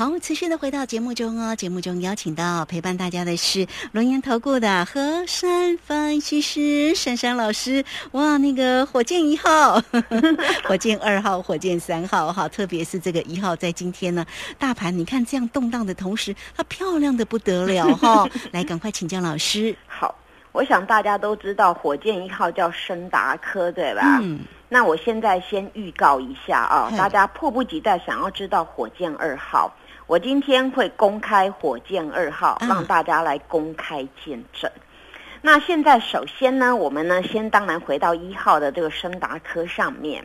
好，持续的回到节目中哦。节目中邀请到陪伴大家的是龙岩投顾的和山分析师珊珊老师。哇，那个火箭一号、火箭二号、火箭三号，哈，特别是这个一号，在今天呢，大盘你看这样动荡的同时，它漂亮的不得了哈。来，赶快请教老师。好，我想大家都知道火箭一号叫深达科，对吧？嗯，那我现在先预告一下啊，嗨大家迫不及待想要知道火箭二号。我今天会公开火箭二号，嗯让大家来公开见证。那现在首先呢，我们呢先当然回到一号的这个深达科上面，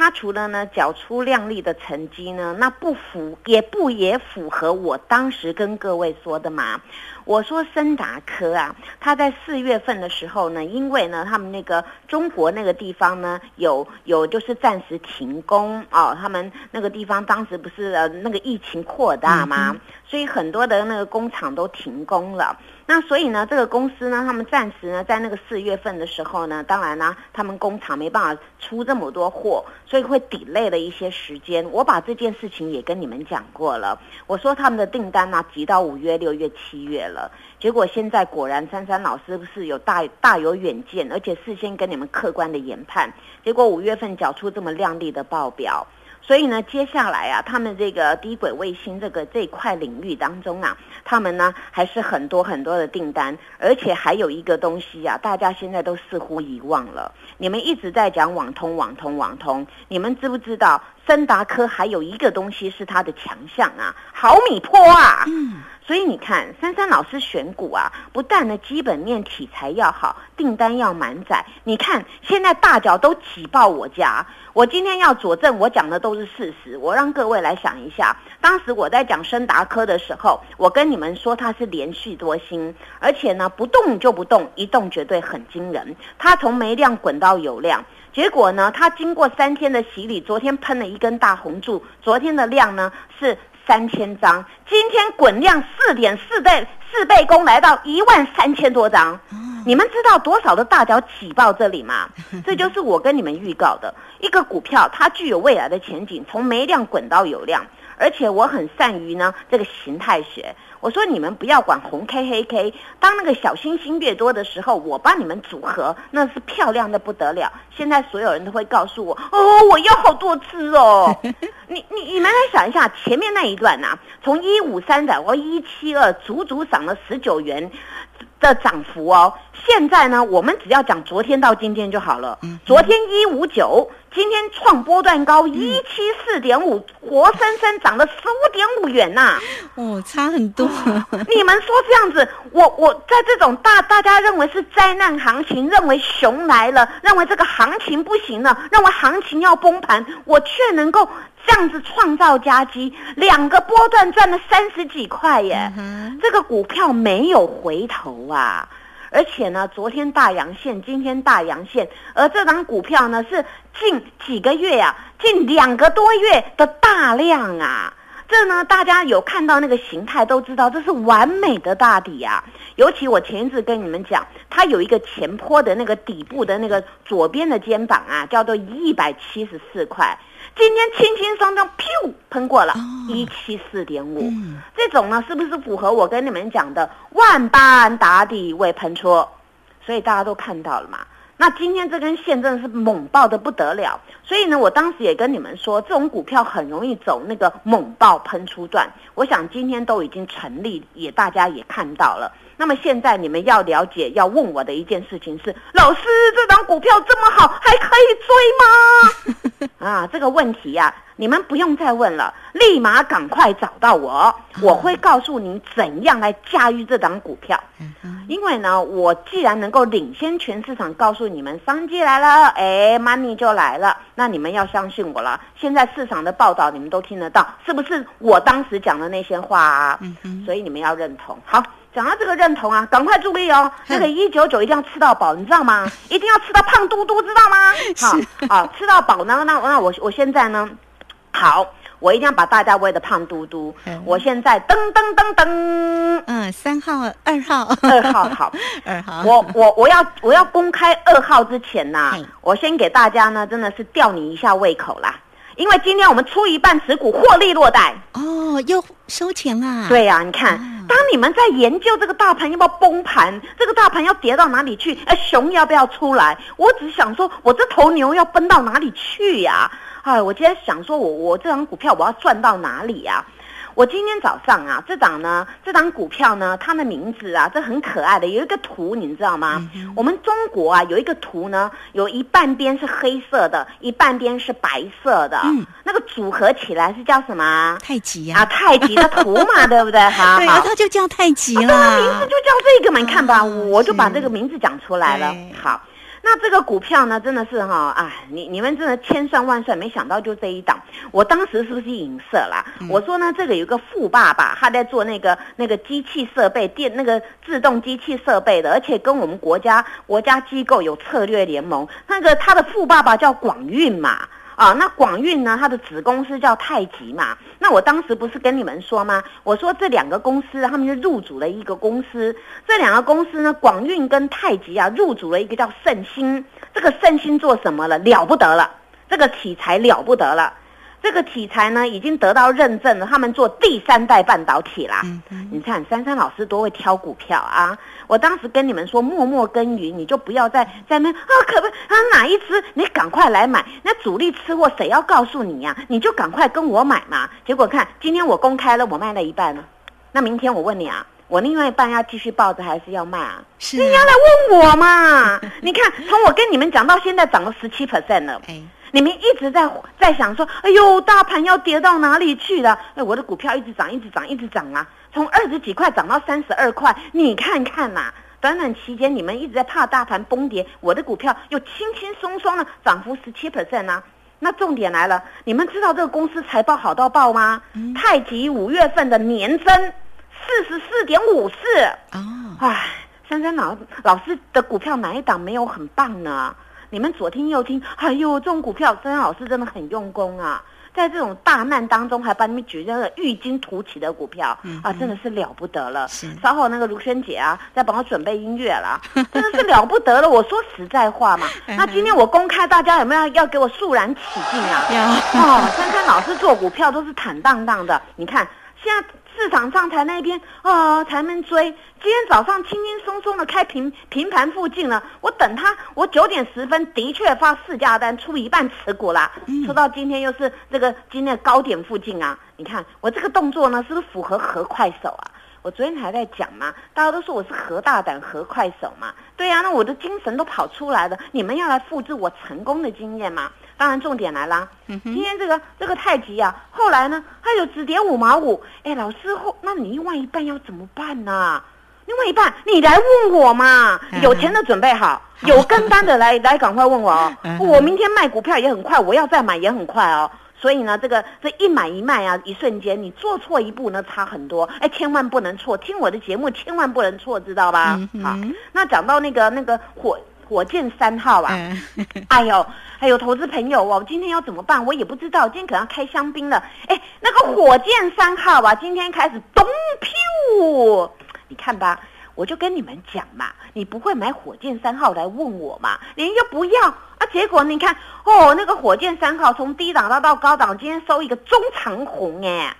它除了呢缴出亮丽的成绩呢，那不符也不也符合我当时跟各位说的嘛。我说森达科啊，他在四月份的时候呢，因为呢，他们那个中国那个地方呢，有有就是暂时停工哦，他们那个地方当时不是呃那个疫情扩大吗？所以很多的那个工厂都停工了。那所以呢，这个公司呢，他们暂时呢，在那个四月份的时候呢，当然呢，他们工厂没办法出这么多货，所以会 delay 了一些时间。我把这件事情也跟你们讲过了，我说他们的订单呢、急到五月、六月、七月了。结果现在果然，珊珊老师不是有大大有远见，而且事先跟你们客观的研判，结果五月份缴出这么亮丽的报表。所以呢，接下来啊，他们这个低轨卫星这个这一块领域当中啊，他们呢还是很多很多的订单，而且还有一个东西啊，大家现在都似乎遗忘了。你们一直在讲网通、网通、网通，你们知不知道森达科还有一个东西是它的强项啊？毫米波啊！嗯，所以你看，珊珊老师选股啊，不但呢基本面题材要好，订单要满载。你看现在大脚都挤爆我家，我今天要佐证我讲的都是事实。我让各位来想一下，当时我在讲申达科的时候，我跟你们说它是连续多星，而且呢不动就不动，一动绝对很惊人。它从没量滚到有量。结果呢，它经过三天的洗礼，昨天喷了一根大红柱，昨天的量呢是三千张，今天滚量四点四倍四倍功来到一万三千多张。你们知道多少的大脚挤爆这里吗？这就是我跟你们预告的一个股票，它具有未来的前景，从没量滚到有量，而且我很善于呢这个形态学。我说你们不要管红 K 黑 K，当那个小星星越多的时候，我帮你们组合，那是漂亮的不得了。现在所有人都会告诉我，哦，我要好多只哦。你你你们来想一下，前面那一段呐、啊从一五三涨到一七二，足足涨了十九元的涨幅哦。现在呢，我们只要讲昨天到今天就好了。昨天一五九，今天创波段高一七四点五，活生生涨了十五点五元呐、哦，差很多。你们说这样子，我我在这种大大家认为是灾难行情，认为熊来了，认为这个行情不行了，认为行情要崩盘，我却能够这样子创造佳绩，两个波段赚了三十几块耶，嗯这个股票没有回头啊。而且呢，昨天大阳线，今天大阳线，而这张股票呢是近几个月啊，近两个多月的大量啊。这呢，大家有看到那个形态都知道，这是完美的大底啊。尤其我前一次跟你们讲，它有一个前坡的那个底部的那个左边的肩膀啊，叫做一百七十四块。今天轻轻松松，噗喷过了哦一七四点五。嗯这种呢，是不是符合我跟你们讲的万般打底未喷出？所以大家都看到了嘛。那今天这根线真的是猛爆的不得了，所以呢，我当时也跟你们说，这种股票很容易走那个猛爆喷出段。我想今天都已经成立，也大家也看到了。那么现在你们要了解、要问我的一件事情是：老师，这张股票这么好，还可以追吗？啊，这个问题呀、你们不用再问了，立马赶快找到我，我会告诉你怎样来驾驭这档股票。因为呢，我既然能够领先全市场，告诉你们商机来了，哎，money 就来了，那你们要相信我了。现在市场的报道你们都听得到，是不是我当时讲的那些话啊？嗯哼，所以你们要认同。好，讲到这个认同啊，赶快注意哦，那个一九九一定要吃到饱，你知道吗？一定要吃到胖嘟嘟，知道吗？好，好，吃到饱呢，那那我我现在呢，好。我一定要把大家喂的胖嘟嘟嗯。我现在噔噔噔噔，嗯，三号、二号、二号好，二号，我我我要我要公开二号之前呐、嘿我先给大家呢真的是吊你一下胃口啦。因为今天我们出一半持股获利落袋。哦，又收钱啦。对呀、你看，当你们在研究这个大盘要不要崩盘，这个大盘要跌到哪里去，哎，熊要不要出来？我只想说，我这头牛要奔到哪里去呀、哎，我今天想说我我这张股票我要赚到哪里呀、我今天早上啊，这档呢，这档股票呢，它的名字啊，这很可爱的，有一个图，你知道吗？我们中国啊，有一个图呢，有一半边是黑色的，一半边是白色的，嗯那个组合起来是叫什么啊？太极呀、啊，太极的图嘛，对不对？好对，好它就叫太极啊对啊，名字。就叫这个嘛，你看吧，啊我就把这个名字讲出来了。好，那这个股票呢，真的是哈，哎，你你们真的千算万算，没想到就这一档。我当时是不是影射啦？嗯我说呢，这个有个富爸爸，他在做那个那个机器设备电那个自动机器设备的，而且跟我们国家国家机构有策略联盟。那个他的富爸爸叫广运嘛。啊，那广运呢？它的子公司叫太极嘛。那我当时不是跟你们说吗？我说这两个公司，他们就入主了一个公司。这两个公司呢，广运跟太极啊，入主了一个叫圣兴。这个圣兴做什么了？了不得了，这个题材了不得了。这个题材呢，已经得到认证了，他们做第三代半导体啦。嗯嗯你看珊珊老师多会挑股票啊！我当时跟你们说，默默耕耘，你就不要再在那边啊，可不啊哪一只你赶快来买，那主力吃货谁要告诉你呀、你就赶快跟我买嘛。结果看今天我公开了，我卖了一半了，那明天我问你啊，我另外一半要继续抱着还是要卖啊？是你要来问我嘛？你看，从我跟你们讲到现在涨了十七 percent 了。哎，你们一直在在想说，哎呦，大盘要跌到哪里去了？哎，我的股票一直涨，一直涨，一直涨啊，从二十几块涨到三十二块，你看看呐、短短期间，你们一直在怕大盘崩跌，我的股票又轻轻松松的涨幅十七 percent 啊。那重点来了，你们知道这个公司财报好到爆吗？太极五月份的年增四十四点五四，哦，唉，珊珊老老师的股票哪一档没有很棒呢？你们左听右听，哎呦，这种股票珊珊老师真的很用功啊，在这种大难当中还把你们举那个异军突起的股票、嗯啊，真的是了不得了。稍后那个卢萱姐啊，在帮我准备音乐啦，真的是了不得了。我说实在话嘛，嗯那今天我公开，大家有没有要给我肃然起敬啊？要哦，珊珊老师做股票都是坦荡荡的。你看，现在市场上台那边哦，才能追。今天早上轻轻松松的开平平盘附近了，我等他，我九点十分的确发市价单，出一半持股啦。出到今天又是这个今天的高点附近啊，你看我这个动作呢，是不是符合合快手啊？我昨天还在讲嘛，大家都说我是何大胆何快手嘛，对呀、那我的精神都跑出来了，你们要来复制我成功的经验嘛？当然重点来啦，今天这个这个太极啊，后来呢，它有只跌五毛五，哎，老师后，那你另外一半要怎么办呢、另外一半，你来问我嘛，嗯有钱的准备好，有跟单的来 来赶快问我哦。嗯，我明天卖股票也很快，我要再买也很快哦。所以呢，这个这一买一卖啊，一瞬间你做错一步呢，差很多。哎，千万不能错，听我的节目千万不能错，知道吧？嗯好，那讲到那个那个火火箭三号啊，嗯，哎呦，还有投资朋友哦，我今天要怎么办？我也不知道，今天可能要开香槟了。哎，那个火箭三号啊，今天开始咚飘，你看吧，我就跟你们讲嘛，你不会买火箭三号来问我嘛，连又不要啊，结果你看哦，那个火箭三号从低档到到高档，今天收一个中长红哎。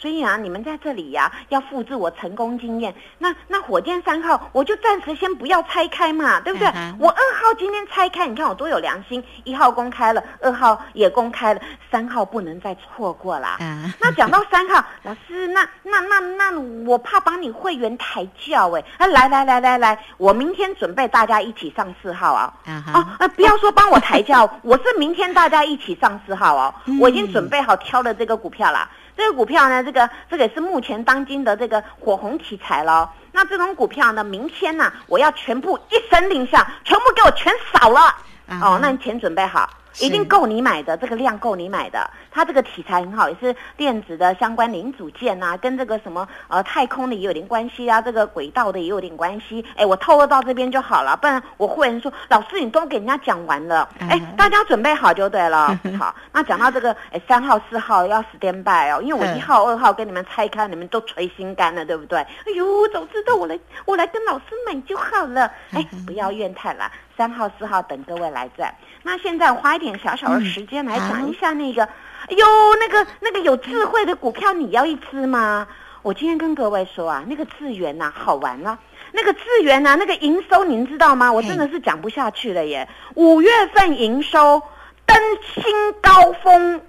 所以啊，你们在这里呀、要复制我成功经验。那那火箭三号，我就暂时先不要拆开嘛，对不对？我二号今天拆开，你看我多有良心，一号公开了，二号也公开了，三号不能再错过啦。啊，那讲到三号，老师，那那那那我怕帮你会员抬轿哎，啊来来来来来，我明天准备大家一起上四号啊。啊哦哈，，呃，不要说帮我抬轿，我是明天大家一起上四号哦，我已经准备好挑了这个股票啦。这个股票呢，这个这个也是目前当今的这个火红题材咯。那这种股票呢，明天呢、我要全部一声令下，全部给我全扫了。啊哦，那你钱准备好，是一定够你买的，这个量够你买的。它这个题材很好，也是电子的相关零组件啊，跟这个什么呃太空的也有点关系啊，这个轨道的也有点关系。哎，我透露到这边就好了，不然我会员说老师你都给人家讲完了，哎嗯，大家准备好就对了。好，那讲到这个哎三号四号要 stand by 哦，因为我嗯一号二号跟你们拆开，你们都垂心肝了，对不对？哎呦，早知道我来我来跟老师买就好了。哎，不要怨叹啦，三号四号等各位来赚。那现在我花一点小小的时间来讲一下那个。哎呦，那个那个有智慧的股票，你要一只吗？我今天跟各位说啊，那个智源呐，好玩啊。那个智源呐，那个营收您知道吗？我真的是讲不下去了耶。五月份营收登新高峰，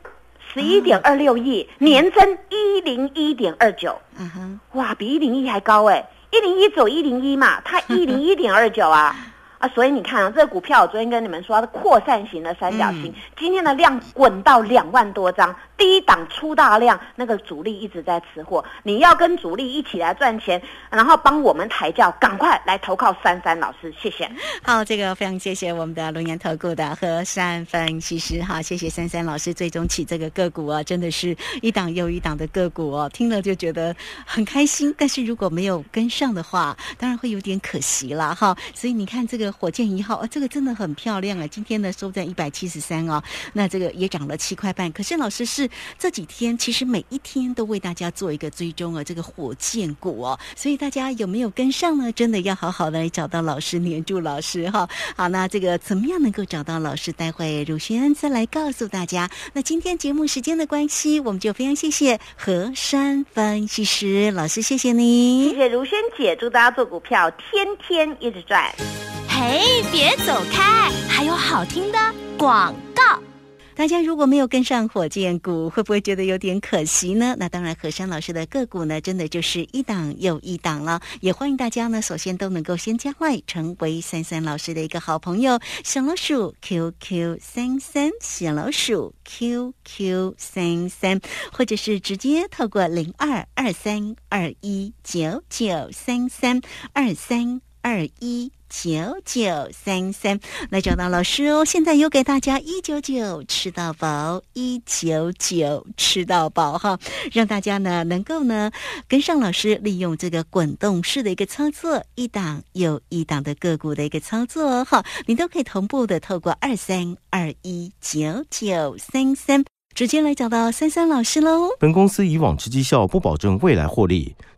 十一点二六亿，年增一零一点二九。嗯哼，哇，比一零一还高哎！一零一走一零一嘛，它 一零一点二九啊。啊，所以你看啊，这个股票我昨天跟你们说，它扩散型的三角形，今天的量滚到两万多张，低档出大量，那个主力一直在吃货。你要跟主力一起来赚钱，然后帮我们抬轿，赶快来投靠珊珊老师，谢谢。好，这个非常谢谢我们的龙岩投顾的和山分析师，哈，谢谢珊珊老师，最终起这个个股啊，真的是一档又一档的个股哦，听了就觉得很开心，但是如果没有跟上的话，当然会有点可惜了哈。所以你看这个。火箭一号，哦，这个真的很漂亮啊！今天呢收在一百七十三哦，那这个也涨了七块半。可是老师是这几天其实每一天都为大家做一个追踪啊，这个火箭股哦，所以大家有没有跟上呢？真的要好好的来找到老师，黏住老师哈。好，那这个怎么样能够找到老师？待会鲁轩再来告诉大家。那今天节目时间的关系，我们就非常谢谢何山分析师老师，谢谢你，谢谢如轩姐，祝大家做股票天天一直赚。嘿，别走开！还有好听的广告。大家如果没有跟上火箭股，会不会觉得有点可惜呢？那当然，何山老师的个股呢，真的就是一档又一档了。也欢迎大家呢，首先都能够先加外，成为三三老师的一个好朋友。小老鼠 QQ 三三，小老鼠 QQ 三三，或者是直接透过零二二三二一九九三三二三二一。九九三三来找到老师哦！现在有给大家一九九吃到饱，一九九吃到饱哈，让大家呢能够呢跟上老师，利用这个滚动式的一个操作，一档又一档的个股的一个操作哈，你都可以同步的透过二三二一九九三三。直接来找到三三老师喽。本公司以往之绩效不保证未来获利，